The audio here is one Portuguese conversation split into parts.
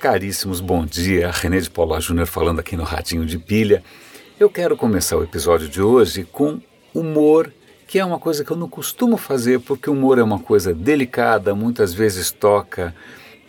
caríssimos, bom dia. René de Paula Júnior falando aqui no Radinho de Pilha. Eu quero começar o episódio de hoje com humor, que é uma coisa que eu não costumo fazer, porque humor é uma coisa delicada, muitas vezes toca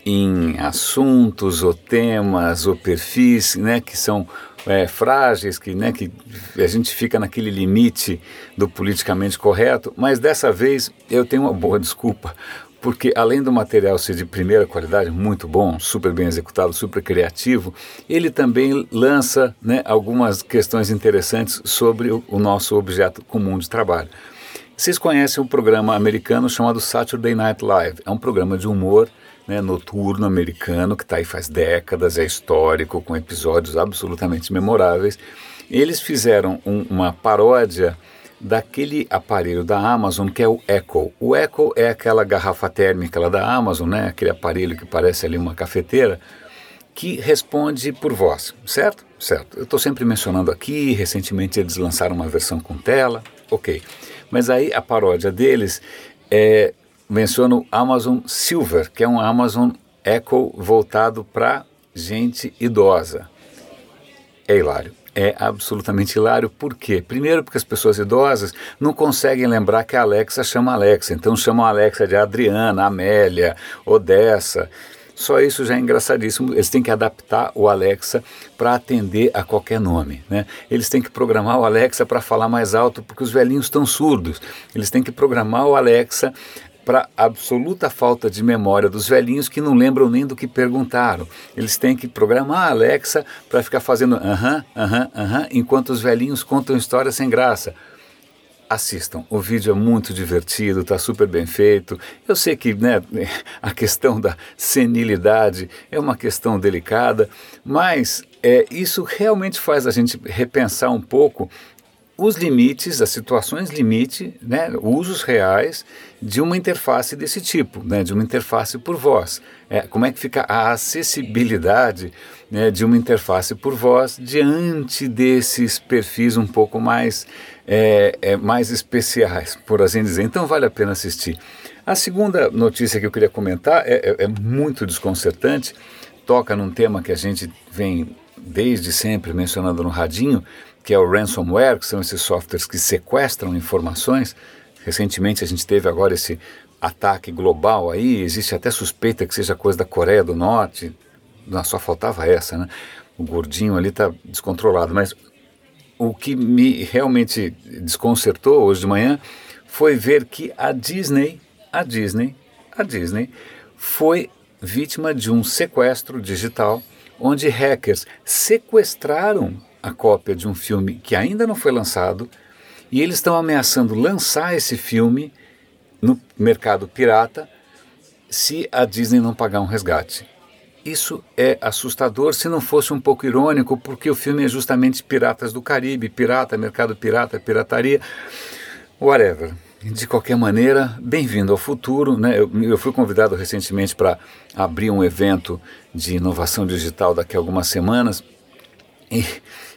em assuntos ou temas ou perfis né, que são é, frágeis, que, né, que a gente fica naquele limite do politicamente correto, mas dessa vez eu tenho uma boa desculpa, porque além do material ser de primeira qualidade, muito bom, super bem executado, super criativo, ele também lança né, algumas questões interessantes sobre o, nosso objeto comum de trabalho. Vocês conhecem um programa americano chamado Saturday Night Live. É um programa de humor né, noturno americano que está aí faz décadas, é histórico, com episódios absolutamente memoráveis. Eles fizeram um, uma paródia daquele aparelho da Amazon que é o Echo. O Echo é aquela garrafa térmica lá da Amazon, né? aquele aparelho que parece ali uma cafeteira, que responde por voz, certo? Certo. Eu estou sempre mencionando aqui, recentemente eles lançaram uma versão com tela, ok. Mas aí a paródia deles é, menciona o Amazon Silver, que é um Amazon Echo voltado para gente idosa. É hilário é absolutamente hilário. Por quê? Primeiro, porque as pessoas idosas não conseguem lembrar que a Alexa chama Alexa, então chamam a Alexa de Adriana, Amélia, Odessa. Só isso já é engraçadíssimo. Eles têm que adaptar o Alexa para atender a qualquer nome. Né? Eles têm que programar o Alexa para falar mais alto, porque os velhinhos estão surdos. Eles têm que programar o Alexa para absoluta falta de memória dos velhinhos que não lembram nem do que perguntaram. Eles têm que programar a Alexa para ficar fazendo aham, aham, aham, enquanto os velhinhos contam histórias sem graça. Assistam, o vídeo é muito divertido, está super bem feito. Eu sei que né, a questão da senilidade é uma questão delicada, mas é, isso realmente faz a gente repensar um pouco os limites, as situações limite, né, usos reais de uma interface desse tipo, né, de uma interface por voz. É, como é que fica a acessibilidade né, de uma interface por voz diante desses perfis um pouco mais, é, é, mais especiais, por assim dizer. Então vale a pena assistir. A segunda notícia que eu queria comentar é, é, é muito desconcertante, toca num tema que a gente vem desde sempre mencionando no radinho, que é o ransomware, que são esses softwares que sequestram informações. Recentemente a gente teve agora esse ataque global aí, existe até suspeita que seja coisa da Coreia do Norte. Não, só faltava essa, né? O gordinho ali está descontrolado. Mas o que me realmente desconcertou hoje de manhã foi ver que a Disney, a Disney, a Disney foi vítima de um sequestro digital onde hackers sequestraram a cópia de um filme que ainda não foi lançado e eles estão ameaçando lançar esse filme no mercado pirata se a Disney não pagar um resgate. Isso é assustador se não fosse um pouco irônico, porque o filme é justamente Piratas do Caribe, pirata, mercado pirata, pirataria, whatever. De qualquer maneira, bem-vindo ao futuro. Né? Eu, eu fui convidado recentemente para abrir um evento de inovação digital daqui a algumas semanas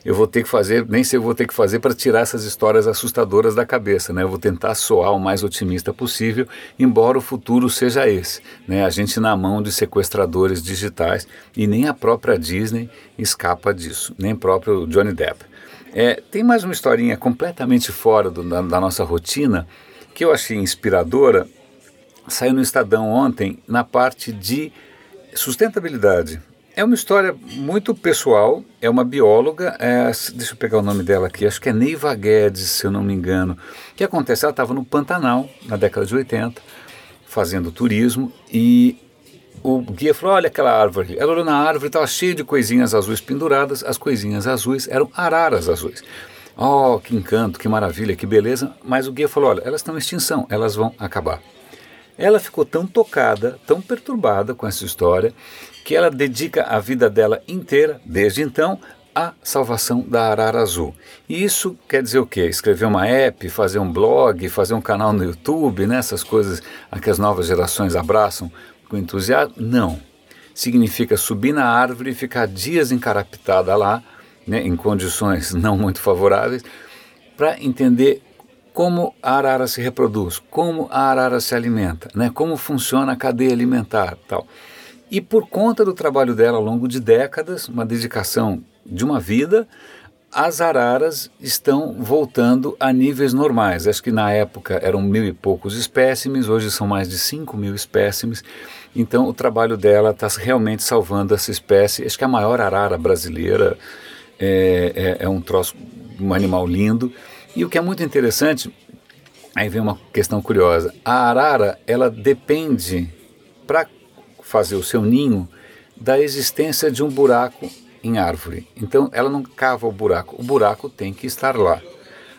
eu vou ter que fazer, nem sei eu vou ter que fazer para tirar essas histórias assustadoras da cabeça, né? Eu vou tentar soar o mais otimista possível, embora o futuro seja esse, né? A gente na mão de sequestradores digitais e nem a própria Disney escapa disso, nem próprio Johnny Depp. É, tem mais uma historinha completamente fora do, da, da nossa rotina que eu achei inspiradora. Saiu no Estadão ontem na parte de sustentabilidade. É uma história muito pessoal, é uma bióloga, é, deixa eu pegar o nome dela aqui, acho que é Neiva Guedes, se eu não me engano. O que acontece? Ela estava no Pantanal, na década de 80, fazendo turismo, e o guia falou, olha aquela árvore. Ela olhou na árvore, estava cheia de coisinhas azuis penduradas, as coisinhas azuis eram araras azuis. Oh, que encanto, que maravilha, que beleza. Mas o guia falou, olha, elas estão em extinção, elas vão acabar. Ela ficou tão tocada, tão perturbada com essa história, que ela dedica a vida dela inteira, desde então, à salvação da arara azul. E isso quer dizer o quê? Escrever uma app, fazer um blog, fazer um canal no YouTube, né? essas coisas a que as novas gerações abraçam com entusiasmo? Não. Significa subir na árvore e ficar dias encarapitada lá, né, em condições não muito favoráveis, para entender como a arara se reproduz, como a arara se alimenta, né, como funciona a cadeia alimentar, tal. E por conta do trabalho dela ao longo de décadas, uma dedicação de uma vida, as araras estão voltando a níveis normais. Acho que na época eram mil e poucos espécimes, hoje são mais de cinco mil espécimes. Então o trabalho dela está realmente salvando essa espécie. Acho que a maior arara brasileira é, é, é um troço, um animal lindo. E o que é muito interessante, aí vem uma questão curiosa. A arara, ela depende, para fazer o seu ninho, da existência de um buraco em árvore. Então ela não cava o buraco, o buraco tem que estar lá.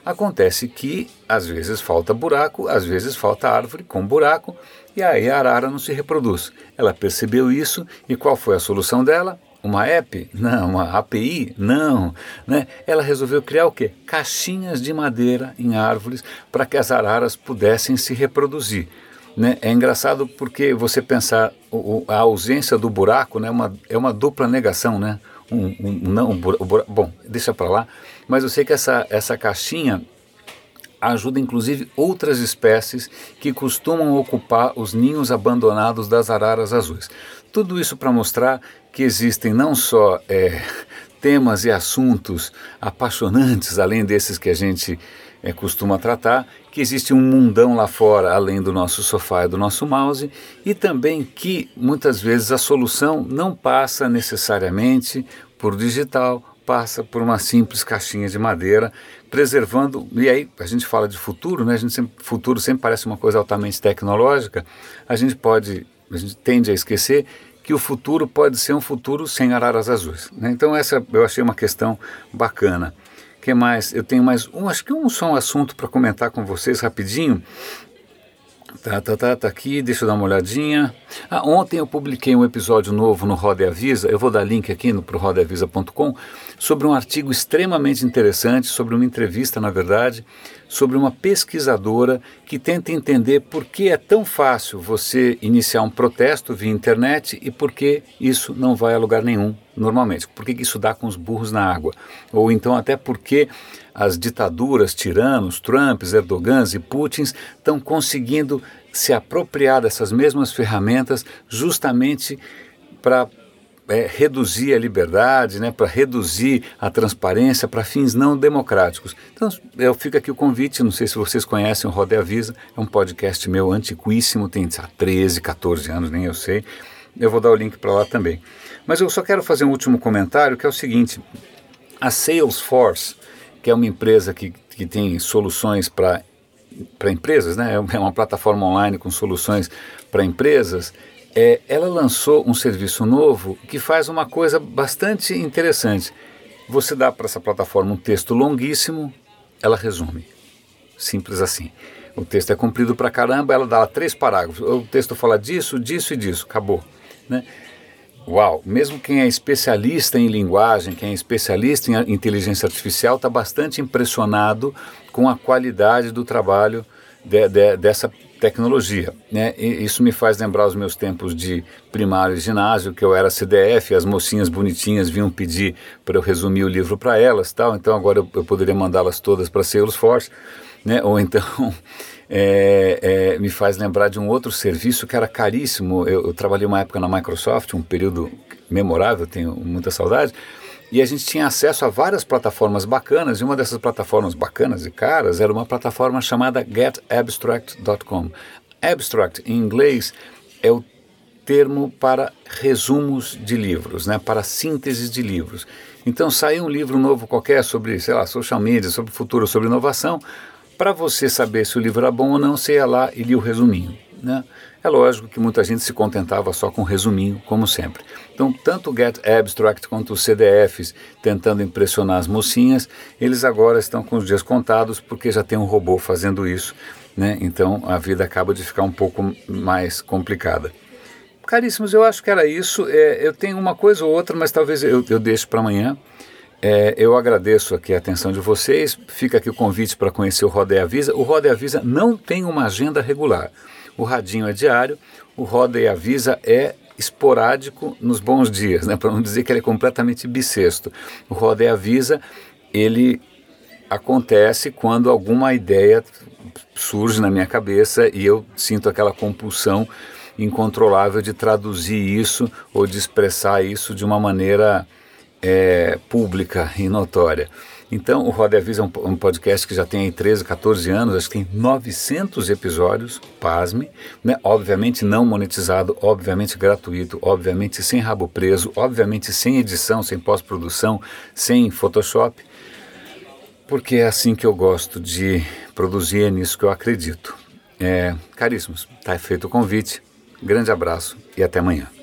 Acontece que às vezes falta buraco, às vezes falta árvore com buraco, e aí a arara não se reproduz. Ela percebeu isso e qual foi a solução dela? Uma app? Não. Uma API? Não. Né? Ela resolveu criar o quê? Caixinhas de madeira em árvores para que as araras pudessem se reproduzir. Né? É engraçado porque você pensar o, a ausência do buraco né, uma, é uma dupla negação, né? um, um, não, um, bom, deixa para lá, mas eu sei que essa, essa caixinha ajuda inclusive outras espécies que costumam ocupar os ninhos abandonados das araras azuis. Tudo isso para mostrar que existem não só é, temas e assuntos apaixonantes, além desses que a gente é, costuma tratar, que existe um mundão lá fora, além do nosso sofá e do nosso mouse, e também que muitas vezes a solução não passa necessariamente por digital, passa por uma simples caixinha de madeira, preservando. E aí a gente fala de futuro, né? A gente sempre, futuro sempre parece uma coisa altamente tecnológica. A gente pode, a gente tende a esquecer que o futuro pode ser um futuro sem araras azuis. Né? Então essa eu achei uma questão bacana que mais? Eu tenho mais um, acho que um só um assunto para comentar com vocês rapidinho. Tá, tá, tá, tá aqui, deixa eu dar uma olhadinha. Ah, ontem eu publiquei um episódio novo no Roda e Avisa, eu vou dar link aqui no pro sobre um artigo extremamente interessante, sobre uma entrevista, na verdade, sobre uma pesquisadora que tenta entender por que é tão fácil você iniciar um protesto via internet e por que isso não vai a lugar nenhum normalmente. Por que isso dá com os burros na água? Ou então até porque as ditaduras, tiranos, Trumps, Erdogans e Putins estão conseguindo se apropriar dessas mesmas ferramentas justamente para é, reduzir a liberdade, né, para reduzir a transparência para fins não democráticos. Então, eu fico aqui o convite, não sei se vocês conhecem o Roda Avisa, é um podcast meu antiquíssimo, tem sabe, 13, 14 anos, nem eu sei. Eu vou dar o link para lá também. Mas eu só quero fazer um último comentário, que é o seguinte, a Salesforce, que é uma empresa que, que tem soluções para para empresas, né? é uma plataforma online com soluções para empresas, é, ela lançou um serviço novo que faz uma coisa bastante interessante. Você dá para essa plataforma um texto longuíssimo, ela resume. Simples assim. O texto é comprido para caramba, ela dá três parágrafos. O texto fala disso, disso e disso. Acabou. Né? Uau! Mesmo quem é especialista em linguagem, quem é especialista em inteligência artificial, está bastante impressionado com a qualidade do trabalho de, de, dessa tecnologia. Né? E isso me faz lembrar os meus tempos de primário e ginásio, que eu era CDF, as mocinhas bonitinhas vinham pedir para eu resumir o livro para elas, tal. Então agora eu, eu poderia mandá-las todas para Salesforce, né? Ou então é, é, me faz lembrar de um outro serviço que era caríssimo. Eu, eu trabalhei uma época na Microsoft, um período memorável, tenho muita saudade e a gente tinha acesso a várias plataformas bacanas, e uma dessas plataformas bacanas e caras era uma plataforma chamada getabstract.com. Abstract, em inglês, é o termo para resumos de livros, né, para síntese de livros. Então, sai um livro novo qualquer sobre, sei lá, social media, sobre futuro, sobre inovação, para você saber se o livro era bom ou não, você ia lá e lia o resuminho. Né? É lógico que muita gente se contentava só com um resuminho, como sempre. Então, tanto o Get Abstract quanto os CDFs tentando impressionar as mocinhas, eles agora estão com os dias contados porque já tem um robô fazendo isso, né? Então a vida acaba de ficar um pouco mais complicada. Caríssimos, eu acho que era isso. É, eu tenho uma coisa ou outra, mas talvez eu, eu deixe para amanhã. É, eu agradeço aqui a atenção de vocês. Fica aqui o convite para conhecer o Roda e Avisa. O Roda e Avisa não tem uma agenda regular. O radinho é diário, o Roda e Avisa é esporádico nos bons dias, né? para não dizer que ele é completamente bissexto. O Roda e Avisa, ele acontece quando alguma ideia surge na minha cabeça e eu sinto aquela compulsão incontrolável de traduzir isso ou de expressar isso de uma maneira é, pública e notória. Então, o Roda Avisa é um, um, podcast que já tem aí 13, 14 anos, acho que tem 900 episódios, pasme, né? obviamente não monetizado, obviamente gratuito, obviamente sem rabo preso, obviamente sem edição, sem pós-produção, sem Photoshop, porque é assim que eu gosto de produzir, é nisso que eu acredito. É, caríssimos, está feito o convite, grande abraço e até amanhã.